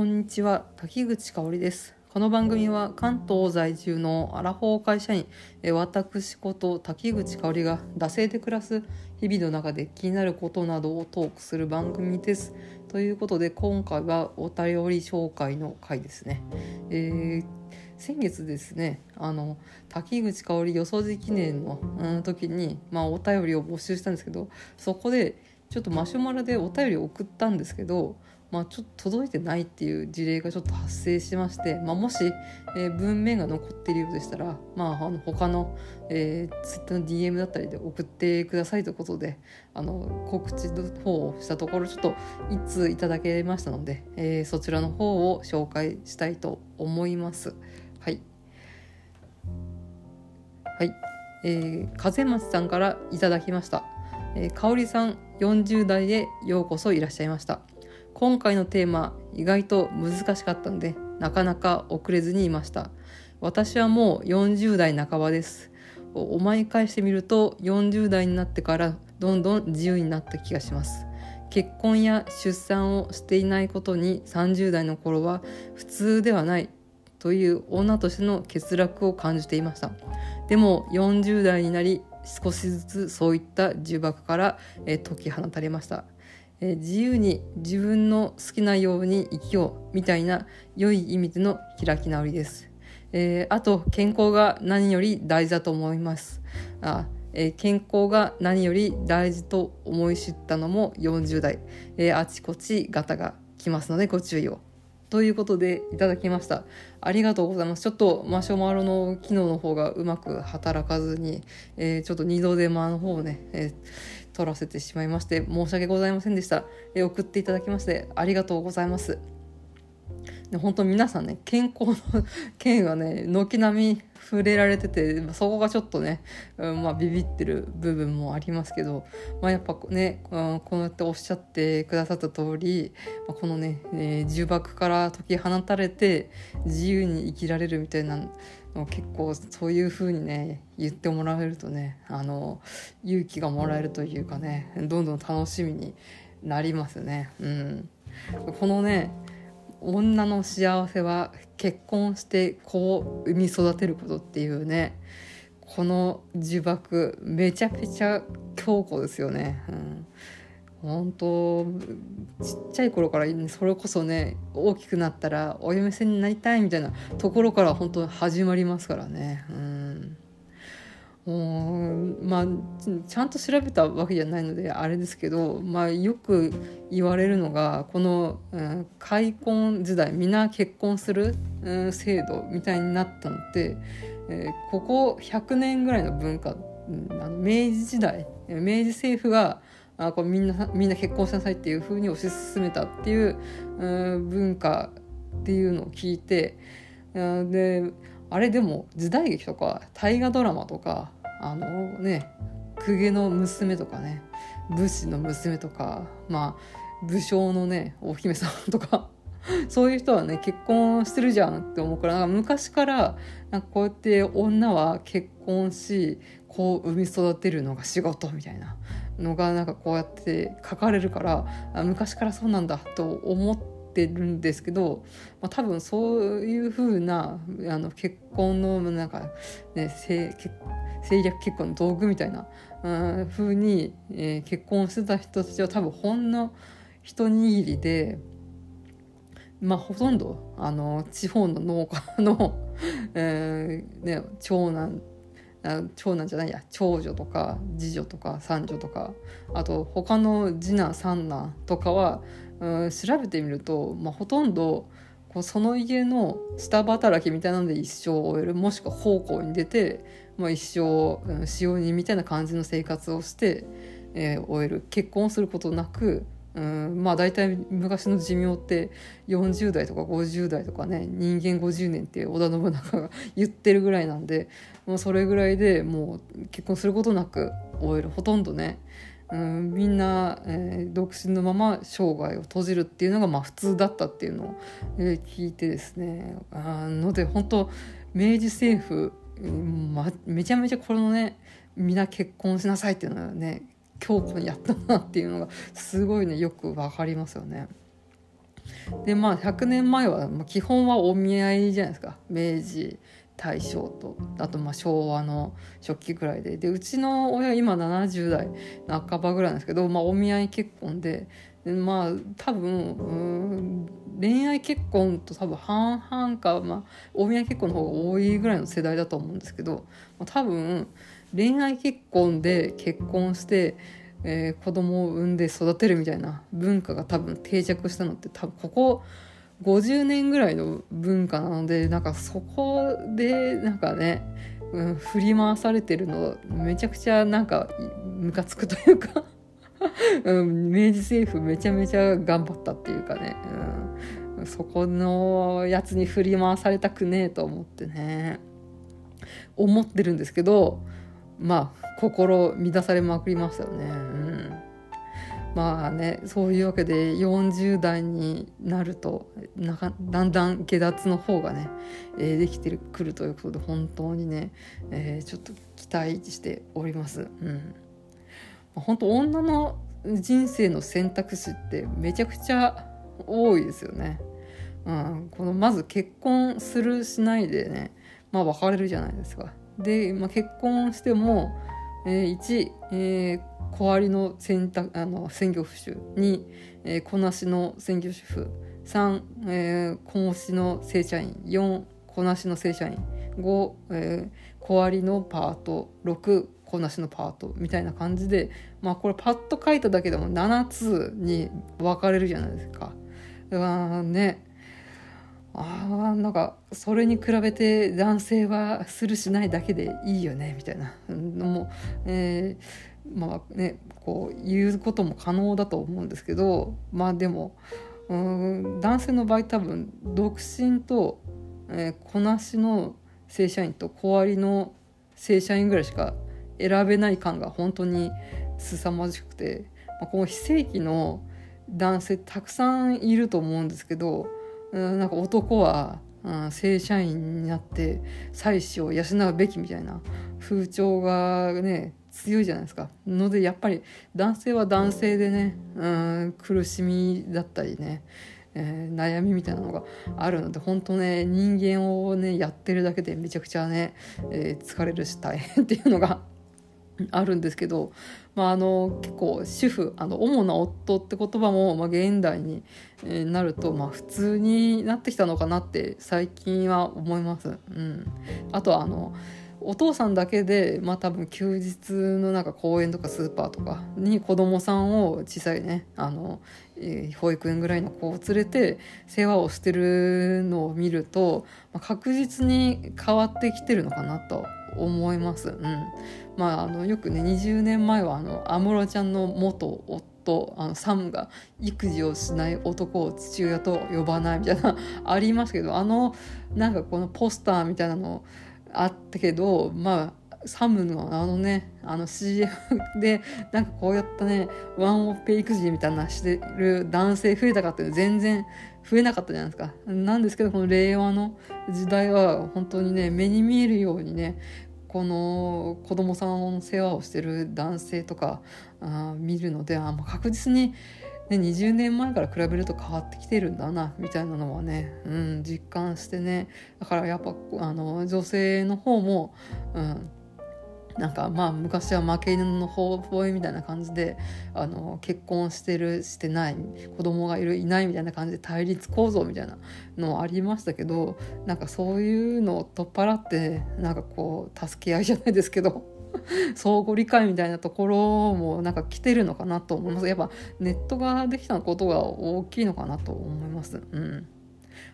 こんにちは滝口香織です。この番組は関東在住のアラフォー会社員え私こと滝口香織が惰性で暮らす日々の中で気になることなどをトークする番組です。ということで今回はお便り紹介の回ですね、えー先月ですねあの滝口香織よそじ記念の、うん、時に、まあ、お便りを募集したんですけどそこでちょっとマシュマロでお便りを送ったんですけどまあ、ちょっと届いてないっていう事例がちょっと発生しまして、まあ、もし、えー、文面が残っているようでしたら、まあ、あの他の、えー、ツイッターの DM だったりで送ってくださいということであの告知の方をしたところちょっと1通いただけましたので、えー、そちらの方を紹介したいと思います。はい、はいえー、風松さんからいただきました。えー、香さん40代へようこそいらっしゃいました。今回のテーマ意外と難しかったのでなかなか遅れずにいました。私はもう40代半ばです。思い返してみると40代になってからどんどん自由になった気がします。結婚や出産をしていないことに30代の頃は普通ではないという女としての欠落を感じていました。でも40代になり少しずつそういった呪縛から解き放たれました。え自由に自分の好きなように生きようみたいな良い意味での開き直りです。えー、あと健康が何より大事だと思います。あえー、健康が何より大事と思い知ったのも40代、えー、あちこちガタが来ますのでご注意を。ということでいただきました。ありがとうございます。ちょっとマシュマロの機能の方がうまく働かずに、えー、ちょっと二度手間の方をね、えー取らせてしまいまして申し訳ございませんでした、え送っていただきましてありがとうございます本当皆さんね健康の 件はね軒並み触れられててそこがちょっとね、うんまあ、ビビってる部分もありますけど、まあ、やっぱね、うん、こうやっておっしゃってくださった通り、まあ、このね、えー、呪縛から解き放たれて自由に生きられるみたいなの結構そういう風にね言ってもらえるとねあの勇気がもらえるというかねどんどん楽しみになりますね。うん、このね女の幸せは結婚して子を産み育てることっていうねこの呪縛めちゃくちゃ強固ですよね。うん本当ちっちゃい頃からそれこそね大きくなったらお嫁さんになりたいみたいなところから本当始まりますからね。うんまあちゃんと調べたわけじゃないのであれですけど、まあ、よく言われるのがこの、うん、開墾時代皆結婚する、うん、制度みたいになったのって、えー、ここ100年ぐらいの文化、うん、あの明治時代明治政府があこれみんなみんな結婚しなさいっていうふうに推し進めたっていう、うん、文化っていうのを聞いてであれでも時代劇とか大河ドラマとかあのね公家の娘とかね武士の娘とかまあ武将のねお姫様とか そういう人はね結婚してるじゃんって思うからなんか昔からなんかこうやって女は結婚し子を産み育てるのが仕事みたいなのがなんかこうやって書かれるから昔からそうなんだと思っててるんですけど、まあ、多分そういうふうなあの結婚のなんか、ね、政略結婚の道具みたいなうふうに、えー、結婚してた人たちは多分ほんの一握りで。まあ、ほとんどあの地方の農家の、えーね、長男長男じゃないや長女とか次女とか三女とかあと他の次男三男とかは、うん、調べてみると、まあ、ほとんどこうその家の下働きみたいなので一生を終えるもしくは奉公に出て、まあ、一生、使用人みたいな感じの生活をして、えー、終える。結婚することなくうんまあ大体昔の寿命って40代とか50代とかね人間50年って織田信長が 言ってるぐらいなんでもうそれぐらいでもう結婚することなく終える。ほとんどねうんみんな、えー、独身のまま生涯を閉じるっていうのがまあ普通だったっていうのを、えー、聞いてですねあので本当明治政府、ま、めちゃめちゃこのねみんな結婚しなさいっていうのはね強固にやったなっていうのがすごいねよく分かりますよね。でまあ100年前は、まあ、基本はお見合いじゃないですか明治大正とあとまあ昭和の初期ぐらいで。でうちの親今70代半ばぐらいなんですけど、まあ、お見合い結婚で。でまあ多分恋愛結婚と多分半々か、まあ、お見合い結婚の方が多いぐらいの世代だと思うんですけど多分恋愛結婚で結婚して、えー、子供を産んで育てるみたいな文化が多分定着したのって多分ここ50年ぐらいの文化なのでなんかそこでなんかね、うん、振り回されてるのめちゃくちゃなんかムカつくというか うん、明治政府めちゃめちゃ頑張ったっていうかね、うん、そこのやつに振り回されたくねえと思ってね思ってるんですけどまあ心乱されまくりましたよね。まあねそういうわけで40代になるとなかだんだん下脱の方がね、えー、できてくるということで本当にね、えー、ちょっと期待しております。うん本当女の人生の選択肢ってめちゃくちゃ多いですよね。うん、このまず結婚するしないでね、まあ、別れるじゃないですか。で、まあ、結婚しても、えー、1、えー、小割の選択あの専業主婦2、えー、子なしの専業主婦。3、えー、子しの正社員。4子なしの正社員。5、えー、小割のパート。6こなしのパート。みたいな感じでまあこれパッと書いただけでも7つに分かれるじゃないですか。ね。あなんかそれに比べて男性はするしないだけでいいよねみたいなのも、えー、まあねこう言うことも可能だと思うんですけどまあでもうん男性の場合多分独身と、えー、こなしの正社員と小割の正社員ぐらいしか選べない感が本当に凄まじくて、まあ、この非正規の男性たくさんいると思うんですけど、うん、なんか男は、うん、正社員になって妻子を養うべきみたいな風潮がね強いじゃないですか。のでやっぱり男性は男性でね、うん、苦しみだったりねえー、悩みみたいなのがあるので本当ね人間をねやってるだけでめちゃくちゃね、えー、疲れるし大変っていうのが あるんですけど、まあ、あの結構主婦あの主な夫って言葉も、まあ、現代になると、まあ、普通になってきたのかなって最近は思います。うん、あとはあのお父さんだけで、まあ、多分休日のなんか公園とかスーパーとかに子供さんを小さいねあの、えー、保育園ぐらいの子を連れて世話をしてるのを見ると、まあ、確実に変わってきてるのかなと思います。うんまあ、あのよくね20年前は安室ちゃんの元夫あのサムが育児をしない男を父親と呼ばないみたいなありますけどあのなんかこのポスターみたいなのをあったけどまあサムのあのねあの CM でなんかこうやったねワンオペ育児みたいなしてる男性増えたかっていうの全然増えなかったじゃないですか。なんですけどこの令和の時代は本当にね目に見えるようにねこの子供さんの世話をしてる男性とかあ見るのであ確実に、ね、20年前から比べると変わってきてるんだなみたいなのはね、うん、実感してね。だからやっぱあの女性の方も、うん、なんかまあ昔は負け犬のほほえみたいな感じであの結婚してるしてない子供がいるいないみたいな感じで対立構造みたいなのありましたけどなんかそういうのを取っ払ってなんかこう助け合いじゃないですけど相互理解みたいなところもなんか来てるのかなと思いますやっぱネットができたことが大きいのかなと思います。うん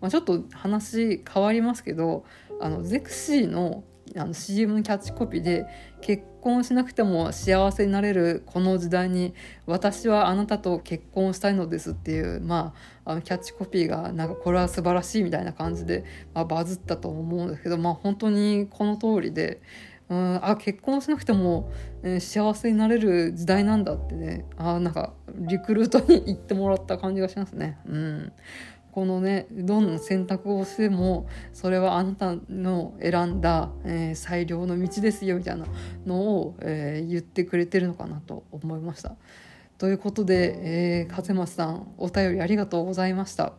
まあ、ちょっと話変わりますけどあのゼクシーのあの CM のキャッチコピーで「結婚しなくても幸せになれるこの時代に私はあなたと結婚したいのです」っていう、まあ、あのキャッチコピーがなんかこれは素晴らしいみたいな感じで、まあ、バズったと思うんですけど、まあ、本当にこの通りで。うんあ結婚しなくても、えー、幸せになれる時代なんだってねあなんかリクルートに言ってもらった感じがしますね。うんこのねどんな選択をしてもそれはあなたの選んだ、えー、最良の道ですよみたいなのを、えー、言ってくれてるのかなと思いました。ということで、えー、風松さんお便りありがとうございました。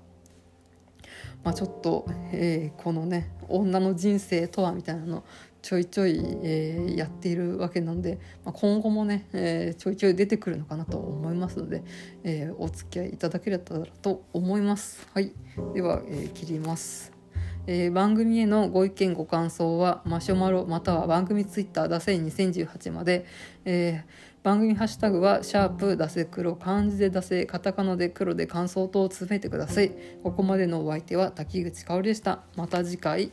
まあ、ちょっと、えー、このね女の人生とはみたいなのちょいちょい、えー、やっているわけなんで、まあ、今後もね、えー、ちょいちょい出てくるのかなと思いますので、えー、お付き合いいただければと思います。はい、では、え切ります。えー、番組へのご意見ご感想はマシュマロまたは番組ツイッターだせ2018まで、えー、番組ハッシュタグはシャープだせ黒漢字でだせカタカナで黒で感想等を詰めてくださいここまでのお相手は滝口香織でしたまた次回